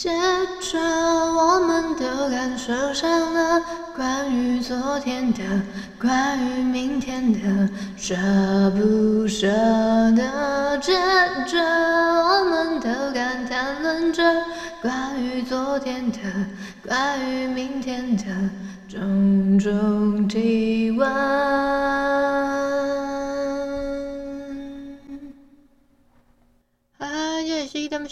接着，我们都感受上了关于昨天的、关于明天的舍不舍得。接着，我们都敢谈论着关于昨天的、关于明天的种种提问。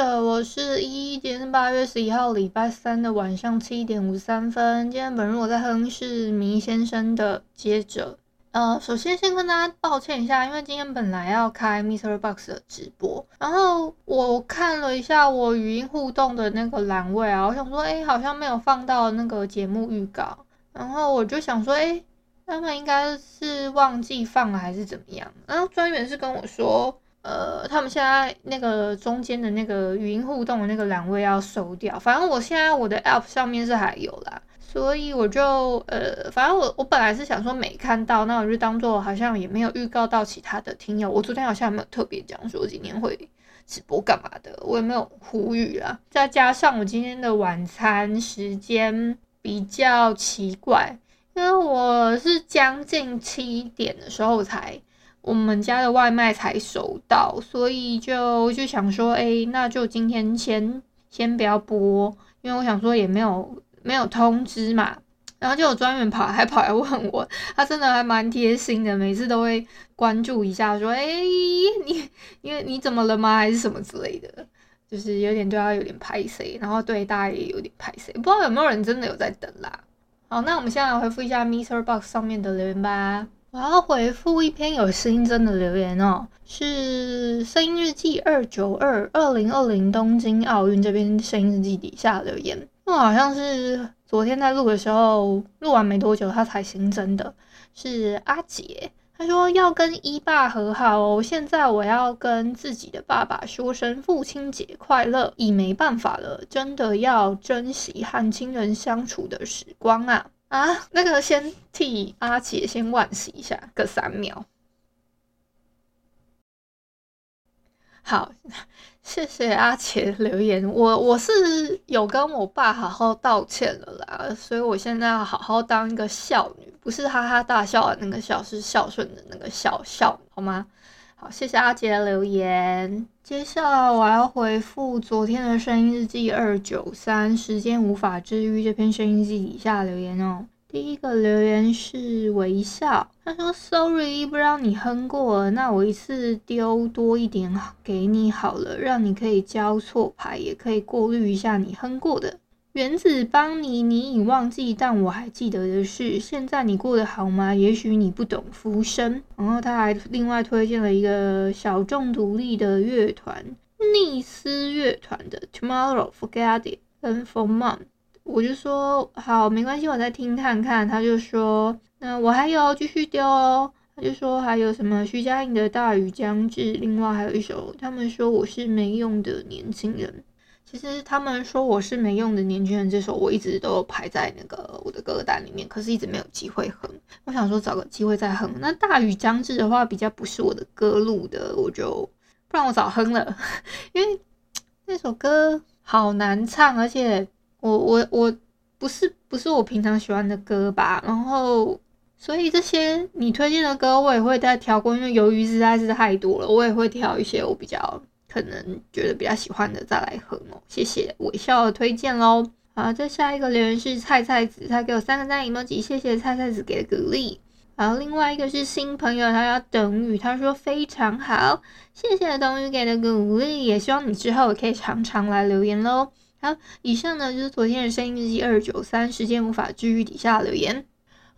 是依依恋不舍，我是依依。今天是八月十一号，礼拜三的晚上七点五三分。今天本日我在哼是麋先生的。接着，呃，首先先跟大家抱歉一下，因为今天本来要开 Mister Box 的直播，然后我看了一下我语音互动的那个栏位啊，我想说，哎，好像没有放到那个节目预告，然后我就想说，哎，他们应该是忘记放了还是怎么样？然后专员是跟我说。呃，他们现在那个中间的那个语音互动的那个栏位要收掉，反正我现在我的 App 上面是还有啦，所以我就呃，反正我我本来是想说没看到，那我就当做好像也没有预告到其他的听友，我昨天好像没有特别讲说今天会直播干嘛的，我也没有呼吁啦，再加上我今天的晚餐时间比较奇怪，因为我是将近七点的时候才。我们家的外卖才收到，所以就就想说，哎、那就今天先先不要播，因为我想说也没有没有通知嘛。然后就有专员跑还跑来问我，他真的还蛮贴心的，每次都会关注一下，说，哎、你因为你怎么了吗？还是什么之类的，就是有点对他有点拍谢，然后对大家也有点拍谢，不知道有没有人真的有在等啦。好，那我们现在来回复一下 MixerBox 上面的留言吧。我要回复一篇有新增的留言哦，是声音日记二九二二零二零东京奥运这边声音日记底下留言，那好像是昨天在录的时候录完没多久，他才新增的，是阿杰，他说要跟一爸和好哦，现在我要跟自己的爸爸说声父亲节快乐，已没办法了，真的要珍惜和亲人相处的时光啊。啊，那个先替阿杰先惋惜一下，个三秒。好，谢谢阿杰留言。我我是有跟我爸好好道歉了啦，所以我现在要好好当一个孝女，不是哈哈大笑的那个孝，是孝顺的那个孝孝，好吗？好，谢谢阿杰的留言。接下来我要回复昨天的声音日记二九三，时间无法治愈这篇声音日记底下留言哦。第一个留言是微笑，他说：“Sorry，不让你哼过，那我一次丢多一点给你好了，让你可以交错排，也可以过滤一下你哼过的。”原子邦妮，你已忘记，但我还记得的是，现在你过得好吗？也许你不懂浮生。然后他还另外推荐了一个小众独立的乐团——逆思乐团的《Tomorrow Forget It》跟《For Mom》。我就说好，没关系，我再听看看。他就说，那我还有继续丢哦。他就说还有什么徐佳莹的《大雨将至》，另外还有一首，他们说我是没用的年轻人。其实他们说我是没用的年轻人，这首我一直都排在那个我的歌单里面，可是一直没有机会哼。我想说找个机会再哼。那大雨将至的话比较不是我的歌路的，我就不然我早哼了，因为那首歌好难唱，而且我我我不是不是我平常喜欢的歌吧。然后所以这些你推荐的歌我也会再挑过，因为由于实在是太多了，我也会挑一些我比较。可能觉得比较喜欢的再来哼哦，谢谢微笑的推荐喽。好，这下一个留言是菜菜子，他给我三个赞 emoji，谢谢菜菜子给的鼓励。好另外一个是新朋友，他叫等雨，他说非常好，谢谢等雨给的鼓励，也希望你之后也可以常常来留言喽。好，以上呢就是昨天的声音日记二九三，时间无法治愈底下留言。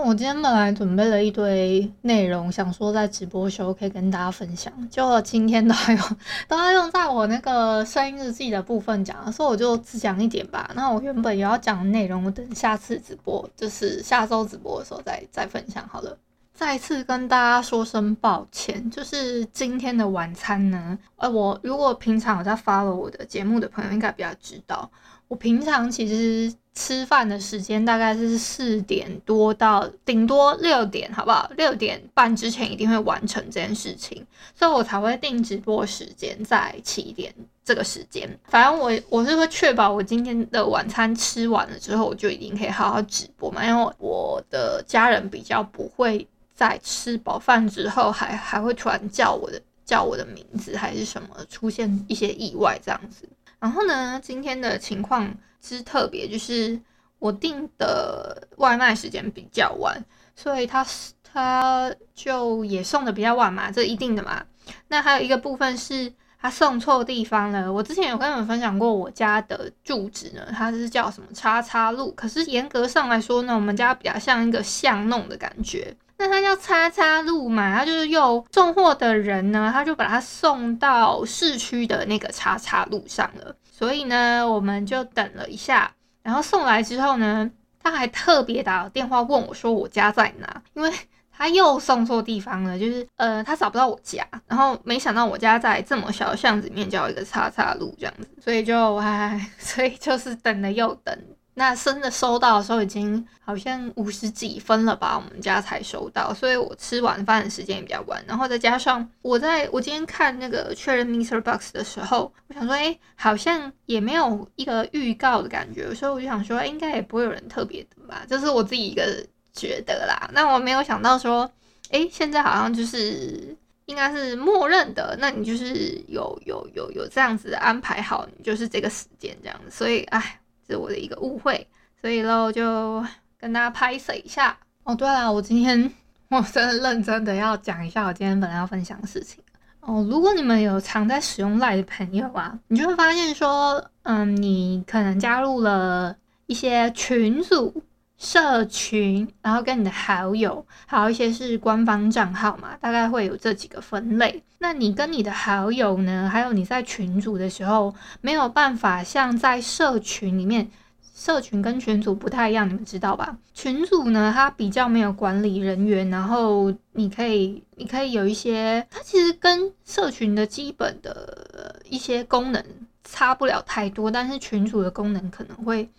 我今天本来准备了一堆内容，想说在直播时候可以跟大家分享，就今天都要用都要用在我那个声音日记的部分讲，所以我就只讲一点吧。那我原本也要讲的内容，我等下次直播，就是下周直播的时候再再分享好了。再次跟大家说声抱歉，就是今天的晚餐呢，呃，我如果平常有在 follow 我的节目的朋友，应该比较知道，我平常其实吃饭的时间大概是四点多到顶多六点，好不好？六点半之前一定会完成这件事情，所以我才会定直播时间在七点这个时间。反正我我是会确保我今天的晚餐吃完了之后，我就一定可以好好直播嘛，因为我的家人比较不会。在吃饱饭之后还，还还会突然叫我的叫我的名字，还是什么出现一些意外这样子。然后呢，今天的情况之特别，就是我订的外卖时间比较晚，所以他他就也送的比较晚嘛，这一定的嘛。那还有一个部分是他送错地方了。我之前有跟你们分享过，我家的住址呢，它是叫什么叉叉路，可是严格上来说呢，我们家比较像一个巷弄的感觉。那它叫叉叉路嘛，它就是又送货的人呢，他就把它送到市区的那个叉叉路上了。所以呢，我们就等了一下，然后送来之后呢，他还特别打电话问我说我家在哪，因为他又送错地方了，就是呃他找不到我家，然后没想到我家在这么小的巷子里面叫一个叉叉路这样子，所以就唉，所以就是等了又等。那真的收到的时候已经好像五十几分了吧，我们家才收到，所以我吃晚饭的时间也比较晚，然后再加上我在我今天看那个确认 Mister Box 的时候，我想说，哎，好像也没有一个预告的感觉，所以我就想说，哎，应该也不会有人特别的吧，这是我自己一个觉得啦。那我没有想到说，哎，现在好像就是应该是默认的，那你就是有有有有这样子安排好，你就是这个时间这样子，所以，哎。是我的一个误会，所以喽就跟大家拍摄一下哦。对了，我今天我真的认真的要讲一下我今天本来要分享的事情哦。如果你们有常在使用 LINE 的朋友啊，你就会发现说，嗯，你可能加入了一些群组、社群，然后跟你的好友，还有一些是官方账号嘛，大概会有这几个分类。那你跟你的好友呢，还有你在群组的时候，没有办法像在社群里面，社群跟群组不太一样，你们知道吧？群组呢，它比较没有管理人员，然后你可以，你可以有一些，它其实跟社群的基本的一些功能差不了太多，但是群组的功能可能会。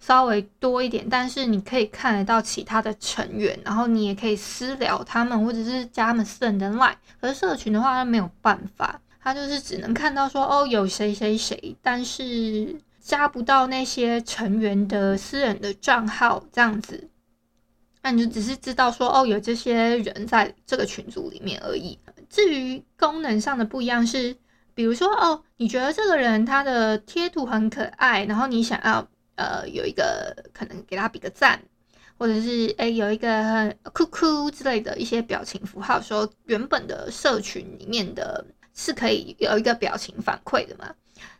稍微多一点，但是你可以看得到其他的成员，然后你也可以私聊他们，或者是加他们私人的 line。可是社群的话，他没有办法，他就是只能看到说哦有谁谁谁，但是加不到那些成员的私人的账号这样子。那你就只是知道说哦有这些人在这个群组里面而已。至于功能上的不一样是，比如说哦你觉得这个人他的贴图很可爱，然后你想要。呃，有一个可能给他比个赞，或者是诶、有一个酷酷之类的一些表情符号，说原本的社群里面的是可以有一个表情反馈的嘛。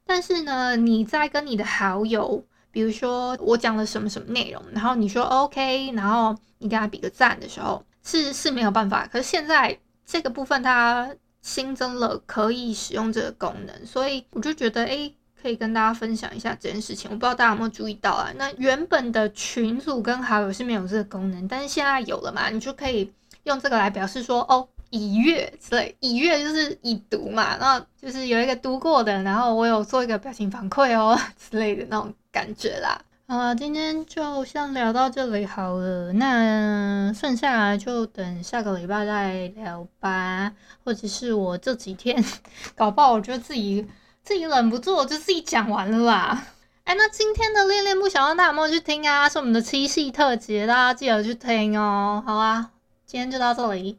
但是呢，你在跟你的好友，比如说我讲了什么什么内容，然后你说 OK，然后你给他比个赞的时候，是是没有办法。可是现在这个部分它新增了可以使用这个功能，所以我就觉得诶。可以跟大家分享一下这件事情，我不知道大家有没有注意到啊？那原本的群组跟好友是没有这个功能，但是现在有了嘛？你就可以用这个来表示说，哦，已阅之类，已阅就是已读嘛，然后就是有一个读过的，然后我有做一个表情反馈哦 之类的那种感觉啦。好了，今天就先聊到这里好了，那剩下来就等下个礼拜再聊吧，或者是我这几天搞不好，我觉得自己。自己忍不住，我就自己讲完了啦。哎，那今天的恋恋不想让大家有没有去听啊？是我们的七夕特辑，大家记得去听哦。好啊，今天就到这里。